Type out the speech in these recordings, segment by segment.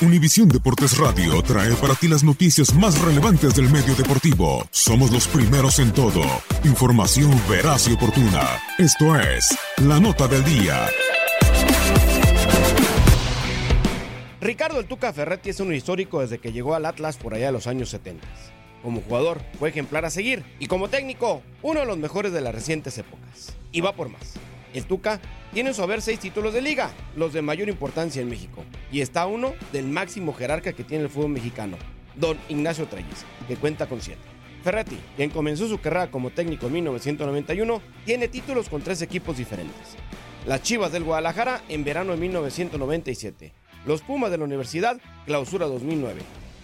Univisión Deportes Radio trae para ti las noticias más relevantes del medio deportivo. Somos los primeros en todo. Información veraz y oportuna. Esto es La Nota del Día. Ricardo El Tuca Ferretti es un histórico desde que llegó al Atlas por allá de los años 70. Como jugador fue ejemplar a seguir y como técnico uno de los mejores de las recientes épocas. Y va por más. El Tuca tiene en su haber seis títulos de liga, los de mayor importancia en México, y está uno del máximo jerarca que tiene el fútbol mexicano, don Ignacio Treyes, que cuenta con siete. Ferretti, quien comenzó su carrera como técnico en 1991, tiene títulos con tres equipos diferentes. Las Chivas del Guadalajara en verano de 1997, los Pumas de la Universidad, clausura 2009,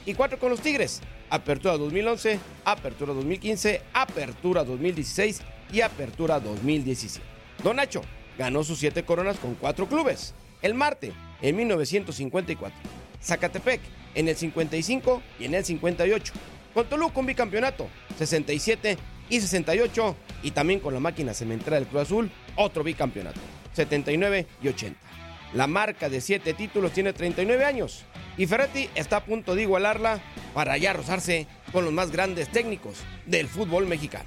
y cuatro con los Tigres, apertura 2011, apertura 2015, apertura 2016 y apertura 2017. Don Nacho ganó sus siete coronas con cuatro clubes. El Marte en 1954, Zacatepec en el 55 y en el 58. Con Toluca un bicampeonato, 67 y 68. Y también con la máquina cementera del Cruz Azul, otro bicampeonato, 79 y 80. La marca de siete títulos tiene 39 años. Y Ferretti está a punto de igualarla para ya rozarse con los más grandes técnicos del fútbol mexicano.